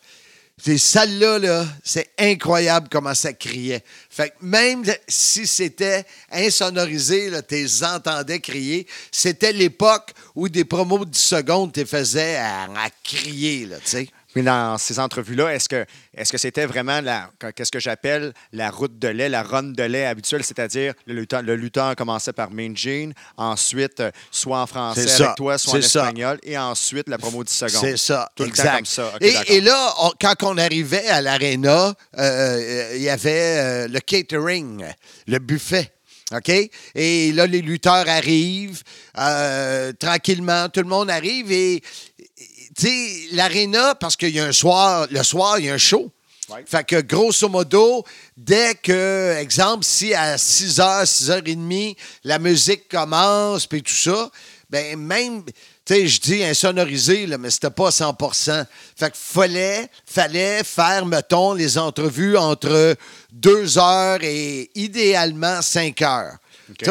C'est celle-là, là, c'est incroyable comment ça criait. Fait que même si c'était insonorisé, tu les entendais crier, c'était l'époque où des promos de 10 secondes, tu faisais à, à crier, là, tu sais. Mais dans ces entrevues-là, est-ce que est-ce que c'était vraiment la qu'est-ce que j'appelle la route de lait, la run de lait habituelle, c'est-à-dire le lutteur, le lutteur commençait par Main Gene, ensuite euh, soit en français ça, avec toi, soit en ça. espagnol, et ensuite la promo 10 secondes. C'est ça, Tout le temps exact. comme ça. Et, là, on- quand on arrivait à l'aréna, euh, il y avait euh, le catering, le buffet. OK? Et là, les lutteurs arrivent euh, tranquillement, tout le monde arrive et, tu sais, l'aréna, parce qu'il y a un soir, le soir, il y a un show. Ouais. Fait que, grosso modo, dès que, exemple, si à 6h, 6h30, la musique commence, puis tout ça, ben même, tu sais, je dis insonorisé, là, mais c'était pas à 100% Fait que fallait, fallait faire, mettons, les entrevues entre 2 heures et idéalement 5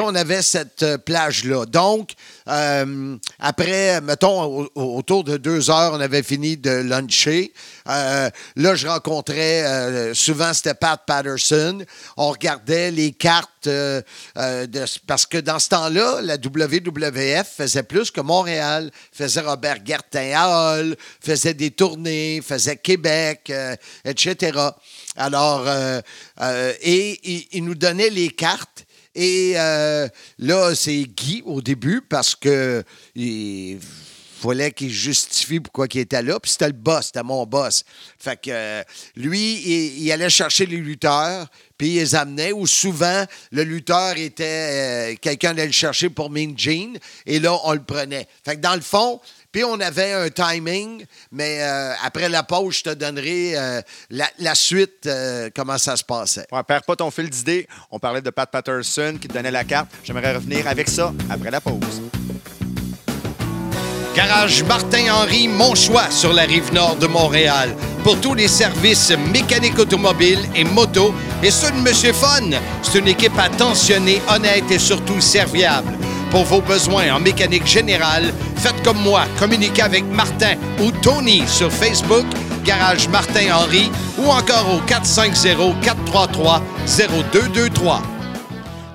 on avait cette euh, plage-là. Donc, euh, après, mettons, au- au- autour de deux heures, on avait fini de luncher. Euh, là, je rencontrais, souvent, c'était Pat Patterson. On regardait les cartes, parce que dans ce temps-là, la WWF faisait plus que Montréal, faisait Robert Gertin à Hall, faisait des tournées, faisait Québec, etc. Alors, et il nous donnait les cartes. Et euh, là, c'est Guy au début parce que il fallait qu'il justifie pourquoi il était là. Puis c'était le boss, c'était mon boss. Fait que euh, lui, il, allait chercher les lutteurs, puis il les amenait. Ou souvent, le lutteur était. euh, Quelqu'un allait le chercher pour Mean Gene, et là, on le prenait. Fait que dans le fond, puis on avait un timing, mais euh, après la pause, je te donnerai euh, la, la suite, euh, comment ça se passait. Ouais, perds pas ton fil d'idée. On parlait de Pat Patterson qui te donnait la carte. J'aimerais revenir avec ça après la pause. Garage Martin-Henry, mon choix sur la rive nord de Montréal. Pour tous les services mécaniques automobiles et moto, et ceux de Monsieur Fun. C'est une équipe attentionnée, honnête et surtout serviable. Pour vos besoins en mécanique générale, faites comme moi. Communiquez avec Martin ou Tony sur Facebook, Garage Martin-Henry, ou encore au 450-433-0223.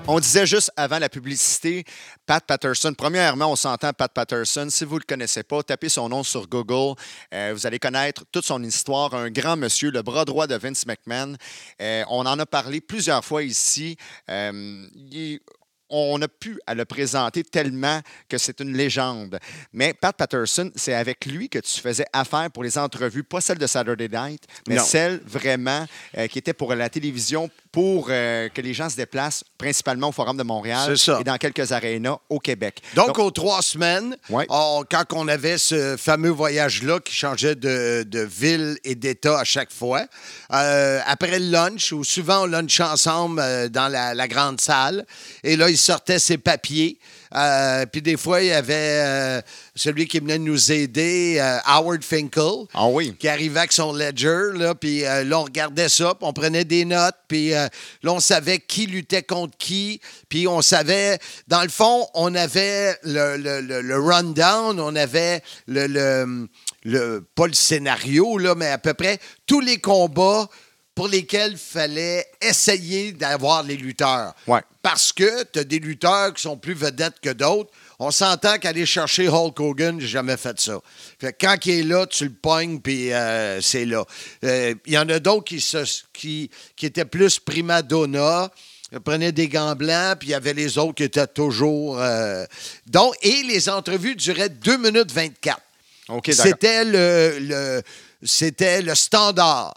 On disait juste avant la publicité, Pat Patterson. Premièrement, on s'entend Pat Patterson. Si vous ne le connaissez pas, tapez son nom sur Google. Euh, vous allez connaître toute son histoire. Un grand monsieur, le bras droit de Vince McMahon. Euh, on en a parlé plusieurs fois ici. Euh, il- on a pu à le présenter tellement que c'est une légende. Mais Pat Patterson, c'est avec lui que tu faisais affaire pour les entrevues, pas celle de Saturday Night, mais Non. celle vraiment euh, qui était pour la télévision, pour euh, que les gens se déplacent principalement au Forum de Montréal et dans quelques arénas au Québec. Donc, aux trois semaines, Ouais. on- quand on avait ce fameux voyage-là qui changeait de, de ville et d'État à chaque fois, euh, après le lunch, ou souvent on lunchait ensemble euh, dans la, la grande salle, et là, il sortait ses papiers. Euh, puis des fois, il y avait euh, celui qui venait nous aider, euh, Howard Finkel Ah oui. qui arrivait avec son ledger, là, puis là, on regardait ça, puis on prenait des notes, puis là, on savait qui luttait contre qui, puis on savait, dans le fond, on avait le, le- le- le rundown, on avait le, le, le- pas le scénario, là, mais à peu près tous les combats pour lesquels il fallait essayer d'avoir les lutteurs. Ouais. Parce que tu as des lutteurs qui sont plus vedettes que d'autres. On s'entend qu'aller chercher Hulk Hogan, j'ai jamais fait ça. Fait que quand il est là, tu le pognes, puis euh, c'est là. Euh, Il y en a d'autres qui, se- qui, qui étaient plus prima donna, Ils prenaient des gants blancs, puis il y avait les autres qui étaient toujours... euh, donc, et les entrevues duraient 2 minutes 24. OK, d'accord. C'était le, le- c'était le standard.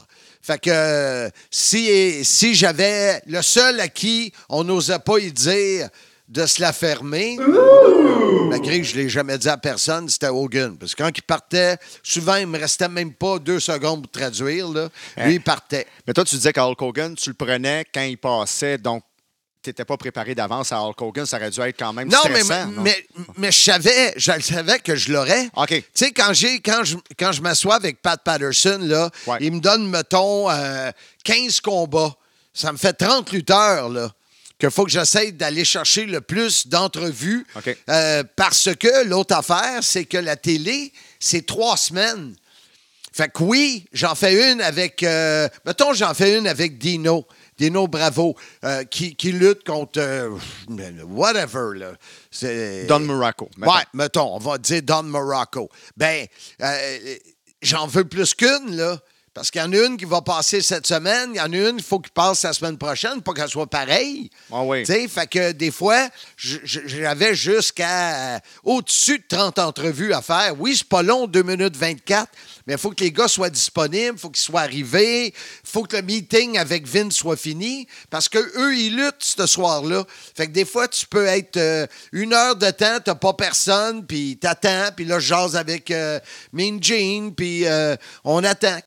Fait que si, si j'avais le seul à qui on n'osait pas y dire de se la fermer, malgré que je ne l'ai jamais dit à personne, c'était Hogan. Parce que quand il partait, souvent, il me restait même pas deux secondes pour traduire. Là. Lui, il partait. Mais toi, tu disais qu'Hulk Hogan, tu le prenais quand il passait, donc tu n'étais pas préparé d'avance à Hulk Hogan. Ça aurait dû être quand même Non, mais, stressant. non? mais, mais je savais, je le savais que je l'aurais. OK. Tu sais, quand, j'ai, quand je, quand je m'assois avec Pat Patterson, là, Ouais. il me donne, mettons, euh, 15 combats. Ça me fait 30 lutteurs, là. Qu'il faut que j'essaye d'aller chercher le plus d'entrevues. Euh, parce que l'autre affaire, c'est que la télé, c'est trois semaines. Fait que oui, j'en fais une avec. euh, mettons, j'en fais une avec Dino. Dino Bravo, euh, qui, qui lutte contre. euh, whatever, là. C'est- Don Morocco. mettons. Ouais, mettons, on va dire Don Morocco. Ben, euh, j'en veux plus qu'une, là. Parce qu'il y en a une qui va passer cette semaine, il y en a une, il faut qu'il passe la semaine prochaine, pas qu'elle soit pareille. Ah oui. Tu sais, fait que des fois, j'avais jusqu'à euh, au-dessus de 30 entrevues à faire. Oui, c'est pas long, 2 minutes 24, mais il faut que les gars soient disponibles, il faut qu'ils soient arrivés, il faut que le meeting avec Vince soit fini, parce que eux ils luttent ce soir-là. Fait que des fois, tu peux être euh, une heure de temps, t'as pas personne, puis t'attends, puis là, je jase avec euh, Mean Gene, puis euh, on attend.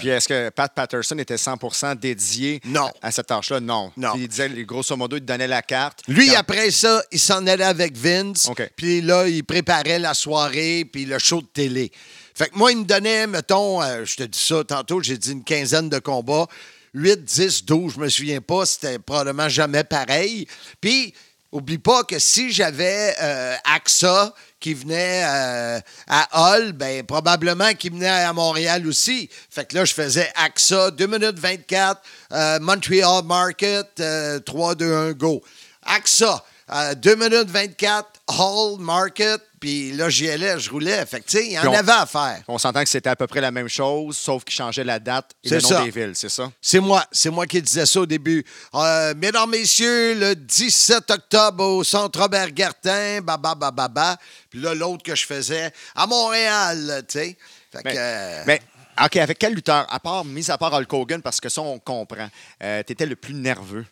Puis est-ce que Pat Patterson était 100% dédié Non. à cette tâche-là? Non. Non. Puis il disait, grosso modo, il te donnait la carte. Lui, Quand- après ça, il s'en allait avec Vince. Puis là, il préparait la soirée, puis le show de télé. Fait que moi, il me donnait, mettons, euh, je te dis ça tantôt, j'ai dit une quinzaine de combats. 8, 10, 12, je me souviens pas. C'était probablement jamais pareil. Puis, oublie pas que si j'avais euh, AXA qui venait euh, à Hull, ben probablement qu'il venait à Montréal aussi. Fait que là, je faisais AXA 2 minutes 24, euh, Montreal Market, euh, 3, 2, 1, go. AXA, euh, 2 minutes 24, Hall Market, puis là, j'y allais, je roulais. Fait que, tu sais, il y en on- avait à faire. On s'entend que c'était à peu près la même chose, sauf qu'il changeait la date et le nom ça. des villes, c'est ça? C'est moi, c'est moi qui disais ça au début. Euh, mesdames, messieurs, le 17 octobre au Centre Robert Gartin, ba ba ba ba ba. Puis là, l'autre que je faisais à Montréal, tu sais. Fait que, Mais, euh, mais, OK, avec quel lutteur, à part, mis à part Hulk Hogan, parce que ça, on comprend, euh, t'étais le plus nerveux?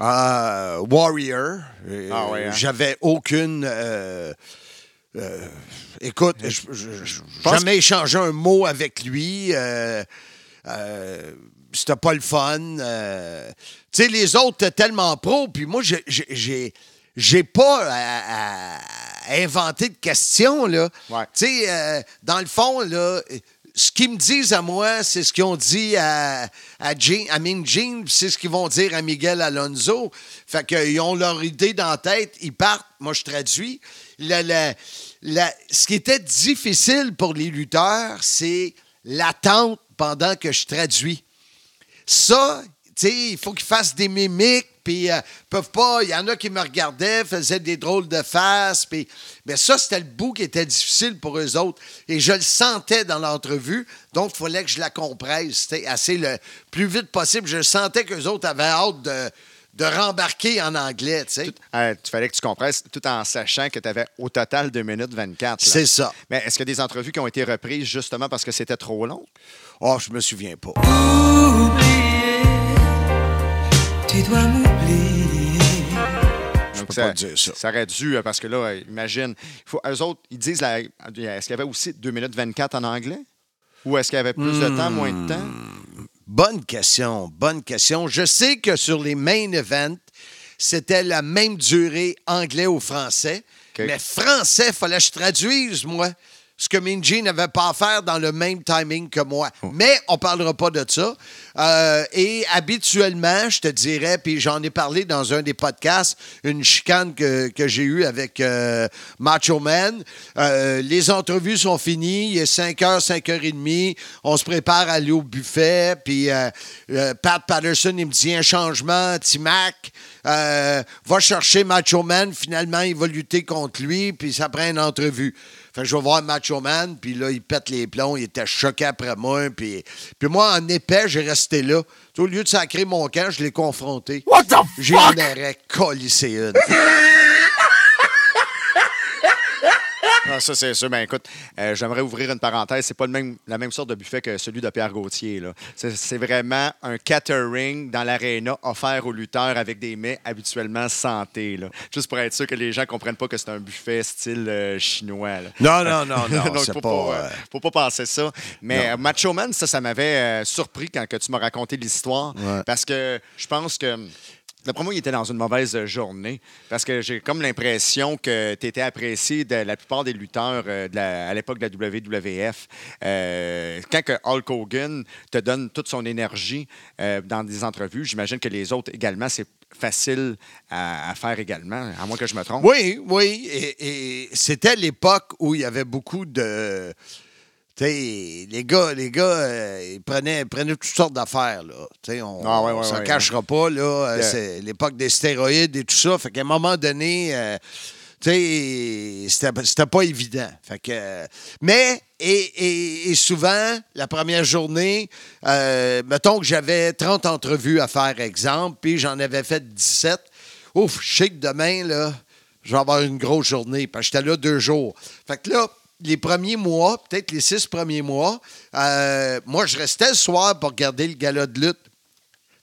Euh, Warrior. euh, Ah ouais, hein? J'avais aucune. euh, euh, écoute, je- je- jamais échangé un mot avec lui. C'était pas le fun. tu sais, les autres étaient tellement pros, puis moi, j'ai- j'ai- pas à, inventer de questions, là. Ouais. Tu sais, dans le fond, là, ce qu'ils me disent à moi, c'est ce qu'ils ont dit à, à, Jean, à Gene, puis c'est ce qu'ils vont dire à Miguel Alonso. Fait qu'ils ont leur idée dans la tête, ils partent, moi je traduis. Ce qui était difficile pour les lutteurs, c'est l'attente pendant que je traduis. Ça, il faut qu'ils fassent des mimiques, puis euh, peuvent pas. Il y en a qui me regardaient, faisaient des drôles de faces, puis. Mais ça, c'était le bout qui était difficile pour eux autres. Et je le sentais dans l'entrevue, donc il fallait que je la compresse, c'était assez le plus vite possible. Je sentais qu'eux autres avaient hâte de, de rembarquer en anglais, tu sais. Euh, tu fallait que tu compresses tout en sachant que tu avais au total 2 minutes 24. là. C'est ça. Mais est-ce qu'il y a des entrevues qui ont été reprises justement parce que c'était trop long? Oh, je me souviens pas. Tu dois m'oublier. Donc, peux pas dire ça. Ça aurait dû, parce que là, imagine, il faut, eux autres, ils disent, est-ce qu'il y avait aussi 2 minutes 24 en anglais? Ou est-ce qu'il y avait plus de temps, moins de temps? Bonne question, bonne question. Je sais que sur les main events, c'était la même durée anglais ou français. Mais français, il fallait que je traduise, moi. Ce que Minji n'avait pas à faire dans le même timing que moi. Oh. Mais on parlera pas de ça. Euh, et habituellement, je te dirais, puis j'en ai parlé dans un des podcasts, une chicane que, que j'ai eue avec euh, Macho Man. Euh, les entrevues sont finies. Il est 5h, 5h30. On se prépare à aller au buffet. Puis Pat Patterson, il me dit un changement, Timac. Va chercher Macho Man. Finalement, il va lutter contre lui. Puis ça prend une entrevue. Fait que je vais voir Macho Man, puis là, il pète les plombs, il était choqué après moi, puis, puis moi, en épais, j'ai resté là. Au lieu de sacrer mon camp, je l'ai confronté. What the J'ai fuck? collissé une. Ah, ça, c'est sûr. Ben, écoute, euh, j'aimerais ouvrir une parenthèse. C'est pas le même, la même sorte de buffet que celui de Pierre Gauthier. là. C'est, c'est vraiment un catering dans l'aréna offert aux lutteurs avec des mets habituellement santé. Là. Juste pour être sûr que les gens comprennent pas que c'est un buffet style euh, chinois. là. Non, non, non, non, Donc, c'est faut pas, euh, euh, faut pas penser ça. Mais euh, Macho Man, ça, ça m'avait euh, surpris quand que tu m'as raconté l'histoire. Ouais. Parce que je pense que. D'après moi, il était dans une mauvaise journée. Parce que j'ai comme l'impression que tu étais apprécié de la plupart des lutteurs euh, à l'époque de la WWF. Euh, quand que Hulk Hogan te donne toute son énergie euh, dans des entrevues, j'imagine que les autres également, c'est facile à, faire également, à moins que je me trompe. Oui, oui. Et c'était l'époque où il y avait beaucoup de. Les gars, les gars, euh, ils prenaient, prenaient toutes sortes d'affaires, là. On Ah, ouais, ouais, s'en ouais, cachera pas, là. Euh, Yeah. C'est l'époque des stéroïdes et tout ça. Fait qu'à un moment donné, euh, c'était c'était pas évident. Fait que, euh, mais, et, et- et souvent, la première journée, mettons que j'avais 30 entrevues à faire, exemple, puis j'en avais fait 17. Ouf, je sais que demain, là, je vais avoir une grosse journée, parce que j'étais là deux jours. Fait que là, les premiers mois, peut-être les six premiers mois, euh, moi, je restais le soir pour regarder le gala de lutte.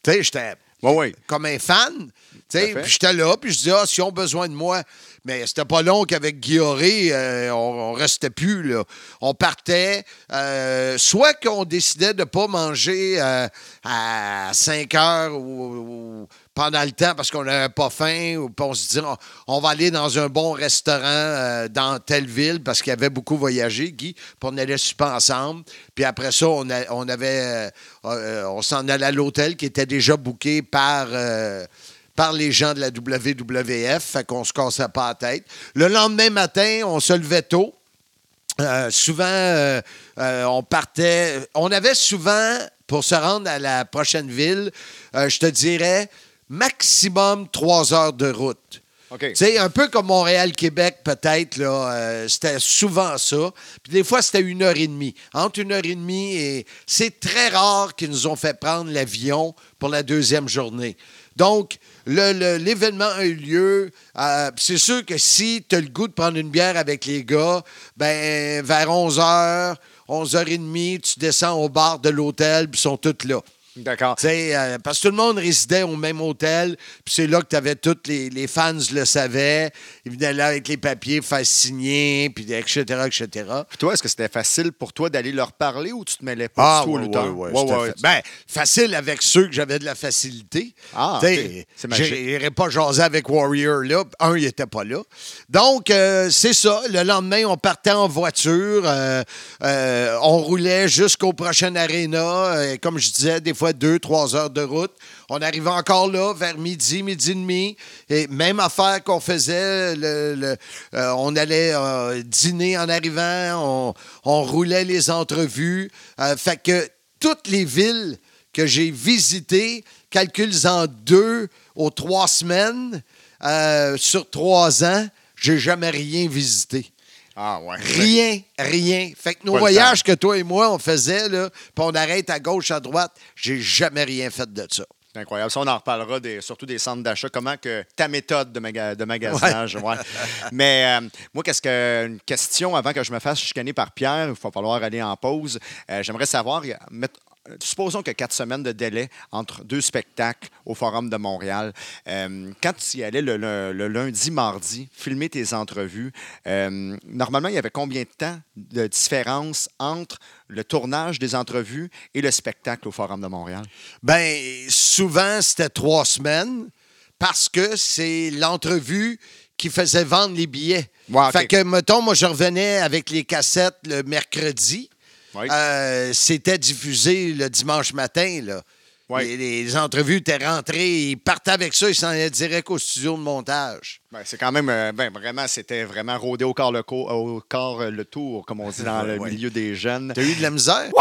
Tu sais, j'étais Ouais, ouais. comme un fan. Tu sais. Puis j'étais là, puis je disais, ah, si on a besoin de moi. Mais c'était pas long qu'avec Guilloré, euh, on, on restait plus. Là. On partait. euh, soit qu'on décidait de pas manger euh, à 5 heures ou, ou pendant le temps parce qu'on n'avait pas faim, ou on se disait, on, va aller dans un bon restaurant euh, dans telle ville parce qu'il avait beaucoup voyagé, Guy, puis on allait super ensemble. Puis après ça, on, avait, euh, euh, on s'en allait à l'hôtel qui était déjà booké par, les gens de la WWF, fait qu'on se cassait pas la tête. Le lendemain matin, on se levait tôt. Souvent, on partait. On avait souvent, pour se rendre à la prochaine ville, je te dirais, maximum trois heures de route. OK. Tu sais, un peu comme Montréal-Québec, peut-être, là, euh, c'était souvent ça. Puis des fois, c'était une heure et demie. Entre une heure et demie et. C'est très rare qu'ils nous ont fait prendre l'avion pour la deuxième journée. Donc, l'événement a eu lieu. Euh, c'est sûr que si tu as le goût de prendre une bière avec les gars, ben vers 11h, 11h30, tu descends au bar de l'hôtel, puis ils sont tous là. D'accord. Euh, parce que tout le monde résidait au même hôtel, puis c'est là que tu avais tous les, les fans le savaient. Ils venaient là avec les papiers, faire signer, puis etc., etc. Puis toi, est-ce que c'était facile pour toi d'aller leur parler ou tu te mêlais pas du tout ouais, lutteurs? ouais, Ouais, ouais. Ben, facile avec ceux que j'avais de la facilité. Ah, Tu sais, ok. C'est magique. J'irais pas jaser avec Warrior là. Un, il était pas là. Donc, euh, c'est ça. Le lendemain, on partait en voiture. euh, euh, on roulait jusqu'au prochain aréna. comme je disais, des fois deux, trois heures de route. On arrivait encore là vers midi, midi et demi. Et même affaire qu'on faisait, le- euh, on allait euh, dîner en arrivant, on, roulait les entrevues. Euh, fait que toutes les villes que j'ai visitées, calcules-en deux aux trois semaines, sur trois ans, j'ai jamais rien visité. Ah, ouais. Rien, rien. Fait que nos Pas voyages que toi et moi, on faisait, là, puis on arrête à gauche, à droite, j'ai jamais rien fait de ça. C'est incroyable. Ça, on en reparlera des, surtout des centres d'achat. Comment que ta méthode de, maga- de magasinage. ouais. Mais euh, moi, qu'est-ce que une question avant que je me fasse chicaner par Pierre, il va falloir aller en pause. Euh, J'aimerais savoir, y a- euh, supposons que quatre semaines de délai entre deux spectacles au Forum de Montréal. Euh, quand tu y allais le, le- le lundi, mardi, filmer tes entrevues, euh, normalement, il y avait combien de temps de différence entre le tournage des entrevues et le spectacle au Forum de Montréal? Ben, souvent, c'était trois semaines parce que c'est l'entrevue qui faisait vendre les billets. Ok. Fait que, mettons, moi, je revenais avec les cassettes le mercredi. Oui. Euh, c'était diffusé le dimanche matin, là. Les, les entrevues étaient rentrées, ils partaient avec ça, ils s'en allaient direct au studio de montage. Ben, c'est quand même, euh, ben, vraiment, c'était vraiment rodé au corps le, co- au corps, euh, le tour, comme on dit dans le Ouais. milieu des jeunes. T'as eu de la misère?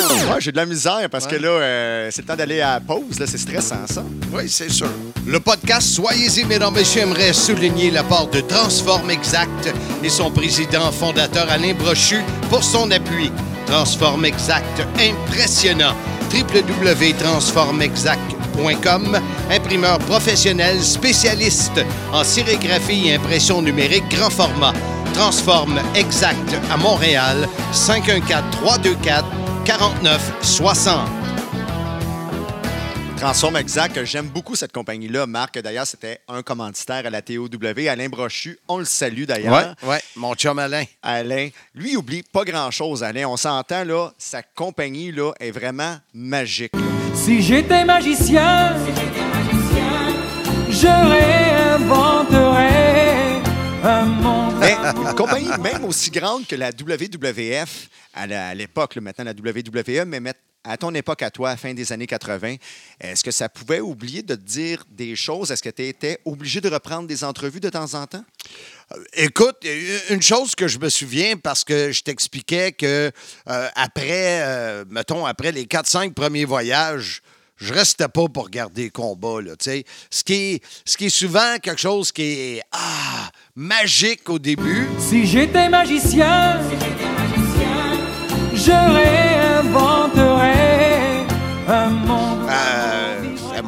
Ouais, j'ai de la misère parce que là, euh, c'est le temps d'aller à la pause. Là, c'est stressant, ça. Oui, c'est sûr. Le podcast Soyez-y, mesdames, messieurs, aimerait souligner l'apport de Transform Exact et son président fondateur Alain Brochu pour son appui. Transform Exact, impressionnant. www.transformexact.com, imprimeur professionnel spécialiste en sérigraphie et impression numérique grand format. Transform Exact à Montréal, 514-324-4960. Transforme Exact, j'aime beaucoup cette compagnie-là. Marc, d'ailleurs, c'était un commanditaire à la TOW. Alain Brochu, on le salue d'ailleurs. Ouais, ouais, mon chum Alain. Alain, lui, il oublie pas grand-chose, Alain. On s'entend, là, sa compagnie, là, est vraiment magique. là. Si j'étais magicien, je réinventerais un monde. Mais une compagnie même aussi grande que la WWF, à l'époque, maintenant la WWE, mais met- à ton époque, à toi, à la fin des années 80, est-ce que ça pouvait oublier de te dire des choses? Est-ce que tu étais obligé de reprendre des entrevues de temps en temps? Écoute, il y a eu une chose que je me souviens parce que je t'expliquais que euh, après, euh, mettons, après les 4-5 premiers voyages, je restais pas pour regarder les combats. Là, tu sais. ce, qui est, ce qui est souvent quelque chose qui est ah, magique au début. Si j'étais magicien, je réinventerais un monde. Euh,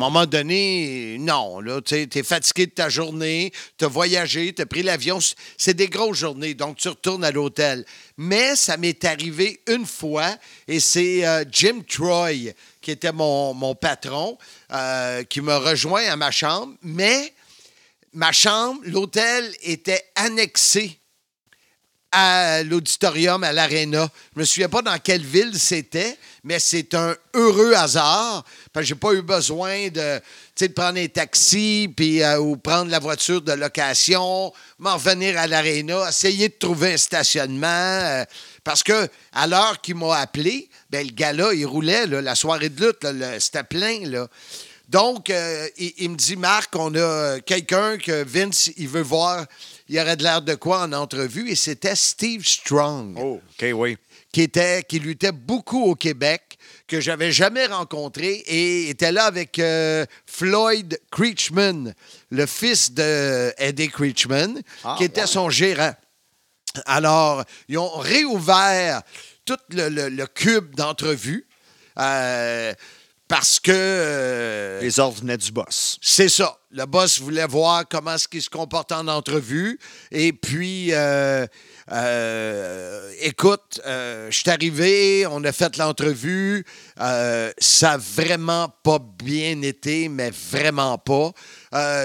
moment donné, non. Tu es fatigué de ta journée, tu as voyagé, tu as pris l'avion. C'est des grosses journées, donc tu retournes à l'hôtel. Mais ça m'est arrivé une fois, et c'est euh, Jim Troy, qui était mon, mon patron, euh, qui me rejoint à ma chambre. Mais ma chambre, l'hôtel était annexé à l'auditorium, à l'aréna. Je me souviens pas dans quelle ville c'était, mais c'est un heureux hasard. Parce que j'ai pas eu besoin de, de prendre un taxi euh, ou prendre la voiture de location, m'en revenir à l'aréna, essayer de trouver un stationnement. euh, parce que à l'heure qu'il m'a appelé, ben, le gars-là, il roulait, la soirée de lutte, c'était plein. Donc, euh, il, il me dit, Marc, on a quelqu'un que Vince, il veut voir, il aurait de l'air de quoi en entrevue, et c'était Steve Strong, Oh, OK, oui. qui, était, qui luttait beaucoup au Québec, que j'avais jamais rencontré, et était là avec euh, Floyd Creechman, le fils de Eddie Creechman, Ah, qui était son gérant. Alors, ils ont réouvert tout le, le- le cube d'entrevue euh, parce que... euh, Les ordres venaient du boss. c'est ça. Le boss voulait voir comment est-ce qu'il se comporte en entrevue. Et puis, euh, euh, écoute, je suis arrivé, on a fait l'entrevue. Ça n'a vraiment pas bien été, mais vraiment pas.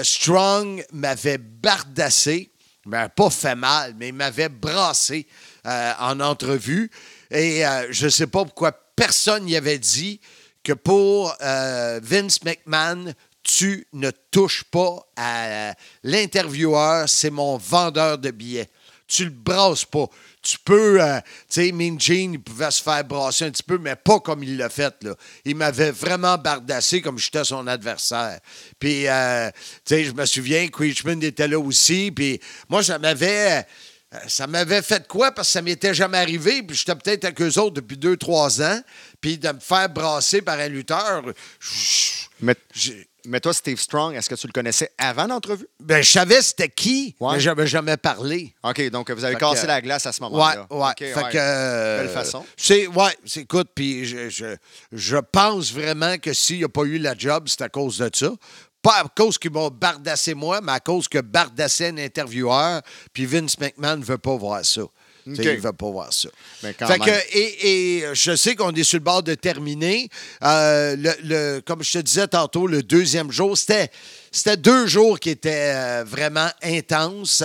Strong m'avait bardassé. M'avait pas fait mal, mais il m'avait brassé en entrevue. Et je ne sais pas pourquoi personne n'y avait dit que pour euh, Vince McMahon, tu ne touches pas à l'intervieweur, c'est mon vendeur de billets. Tu le brasses pas. Tu peux, euh, tu sais, Mean il pouvait se faire brasser un petit peu, mais pas comme il l'a fait. Là. Il m'avait vraiment bardassé comme j'étais son adversaire. Puis, euh, tu sais, je me souviens, Creechman était là aussi. Puis, moi, ça m'avait. Euh, Ça m'avait fait quoi? Parce que ça m'était jamais arrivé. Puis j'étais peut-être avec eux autres depuis deux, trois ans. Puis de me faire brasser par un lutteur, Mais, toi, Steve Strong, est-ce que tu le connaissais avant l'entrevue? ben, je savais c'était qui, Ouais. mais j'avais jamais parlé. OK, donc vous avez Fait cassé que- la glace à ce moment-là. ouais. Fait ouais. que. euh, Belle façon. C'est, ouais, c'est, écoute, puis je, je, je pense vraiment que s'il n'a pas eu la job, c'est à cause de ça. Pas à cause qu'ils m'ont bardassé moi, mais à cause que bardassait un intervieweur, puis Vince McMahon ne veut pas voir ça. Il ne veut pas voir ça. Mais quand Fait même. que, et, et je sais qu'on est sur le bord de terminer. Euh, le, le- comme je te disais tantôt, le deuxième jour, c'était, c'était deux jours qui étaient euh, vraiment intenses.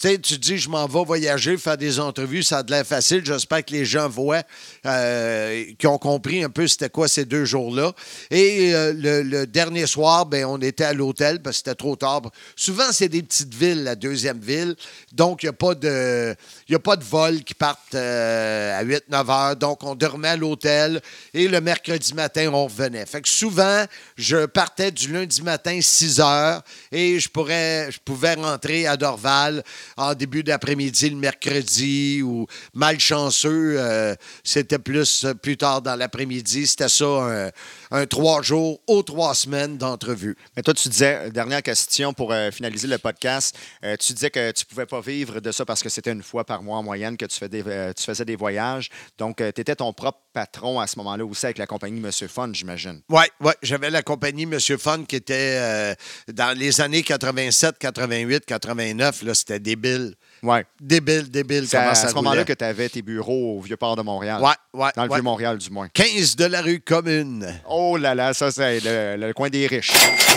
Tu sais, tu dis, je m'en vais voyager, faire des entrevues, ça a de l'air facile. J'espère que les gens voient, euh, qui ont compris un peu c'était quoi ces deux jours-là. Et euh, le, dernier soir, ben, on était à l'hôtel parce que c'était trop tard. Souvent, c'est des petites villes, la deuxième ville. Donc, il n'y a pas de. Y a pas de vol qui partent euh, à 8-9 heures. Donc, on dormait à l'hôtel et le mercredi matin, on revenait. Fait que souvent, je partais du lundi matin 6 heures et je, pourrais, je pouvais rentrer à Dorval en début d'après-midi le mercredi ou malchanceux, euh, c'était plus, euh, plus tard dans l'après-midi. C'était ça, un, un trois jours aux trois semaines d'entrevue. Mais toi, tu disais, euh, dernière question pour euh, finaliser le podcast, euh, tu disais que tu ne pouvais pas vivre de ça parce que c'était une fois par mois en moyenne que tu, fais des, tu faisais des voyages. Donc, tu étais ton propre patron à ce moment-là aussi avec la compagnie Monsieur Fun, j'imagine. Oui, ouais, j'avais la compagnie Monsieur Fun qui était dans les années 87, 88, 89. Là, c'était débile. Ouais. Débile, débile. C'est à, à ce moment-là que tu avais tes bureaux au Vieux-Port de Montréal. Ouais, ouais, Dans le ouais. Vieux-Montréal, du moins. 15 de la rue commune. Oh là là, ça, c'est le, le coin des riches.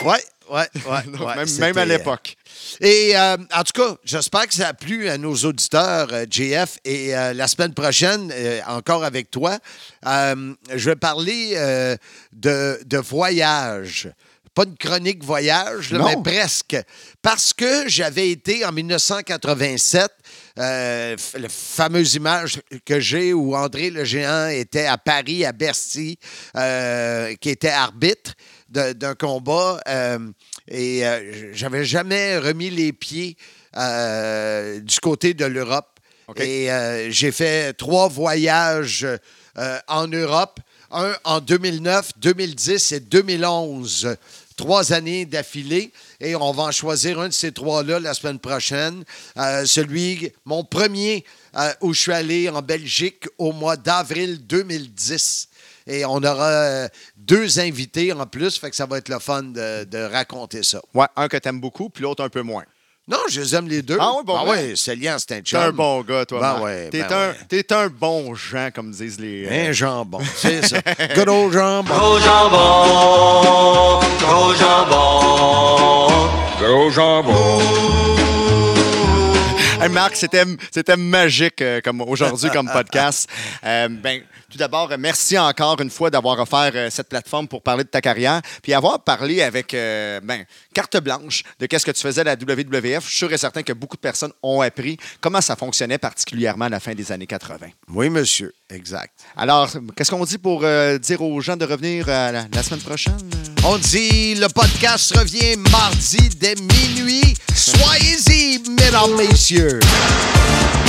Oui, oui. Donc, même, même à l'époque. Et euh, en tout cas, j'espère que ça a plu à nos auditeurs, euh, JF. Et euh, la semaine prochaine, euh, encore avec toi, euh, je vais parler euh, de, de voyage. Pas une chronique voyage, là, mais presque. Parce que j'avais été en 1987, euh, f- la fameuse image que j'ai où André le Géant était à Paris, à Bercy, euh, qui était arbitre d'un combat. euh, et euh, j'avais jamais remis les pieds du côté de l'Europe. Et j'ai fait trois voyages en Europe. Un en 2009, 2010 et 2011. Trois années d'affilée. Et on va en choisir un de ces trois-là la semaine prochaine. Euh, celui, mon premier, euh, où je suis allé en Belgique au mois d'avril 2010. Et on aura euh, deux invités en plus, fait que ça va être le fun de, raconter ça. Ouais, un que t'aimes beaucoup, puis l'autre un peu moins. Non, je les aime les deux. Ah oui, bon, Ah ouais. Célian, c'est un T'es chum. un bon gars, toi. Ben ouais, T'es ben un, ouais. t'es un bon Jean, comme disent les. euh, Un jambon, c'est ça. Good old jambon. Gros jambon, gros jambon. Gros jambon. Hey, Marc, c'était, c'était magique euh, comme aujourd'hui comme podcast. Euh, ben, tout d'abord, merci encore une fois d'avoir offert euh, cette plateforme pour parler de ta carrière, puis avoir parlé avec euh, ben, carte blanche de qu'est-ce que tu faisais à la WWF. Je suis sûr et certain que beaucoup de personnes ont appris comment ça fonctionnait, particulièrement à la fin des années 80. Oui, monsieur. Exact. Alors, qu'est-ce qu'on dit pour dire aux gens de revenir la, la semaine prochaine? On dit le podcast revient mardi dès minuit. Soyez-y, mesdames, messieurs. Cheers.